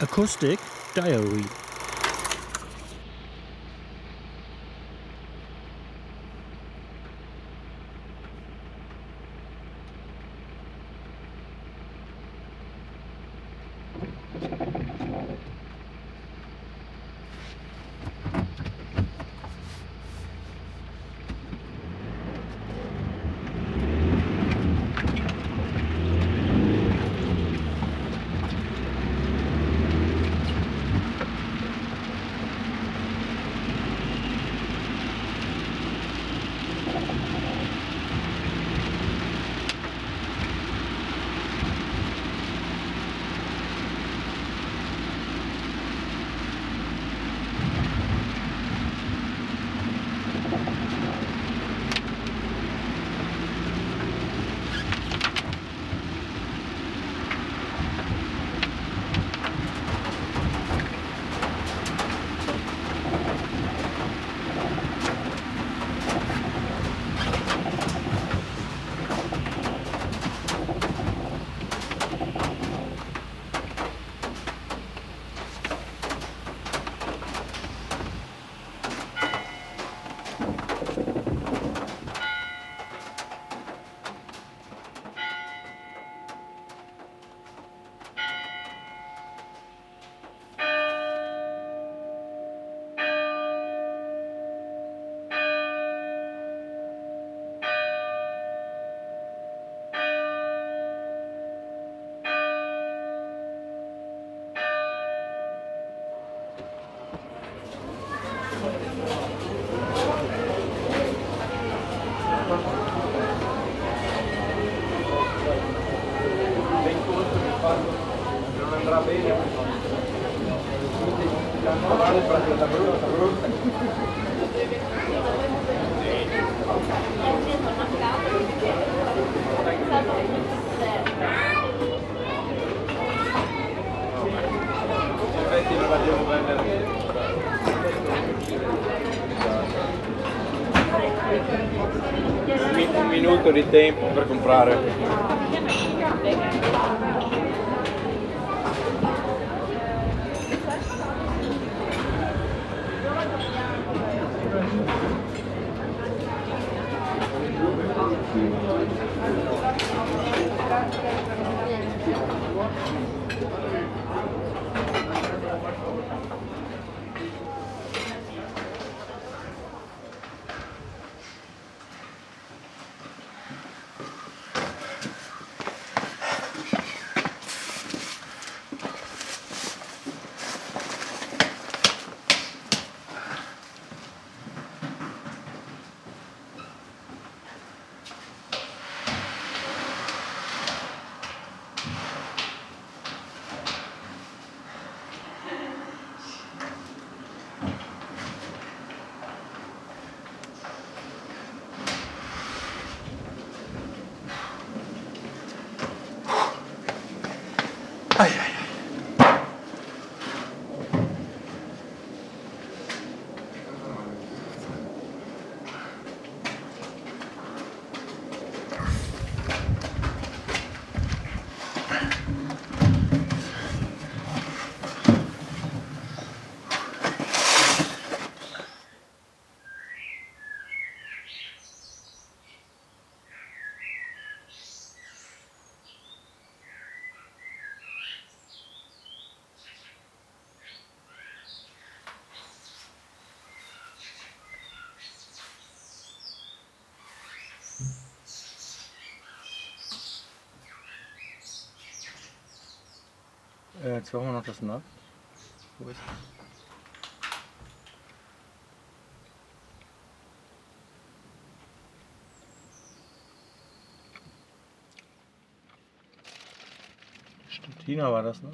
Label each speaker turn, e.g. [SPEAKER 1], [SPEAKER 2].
[SPEAKER 1] Acoustic Diary
[SPEAKER 2] non andrà bene in effetti non l'abbiamo prendere un mi- un minuto di tempo per comprare Thank you. ay, ay.
[SPEAKER 1] Äh, jetzt brauchen wir noch das Nut. Wo ist das? China war das, ne?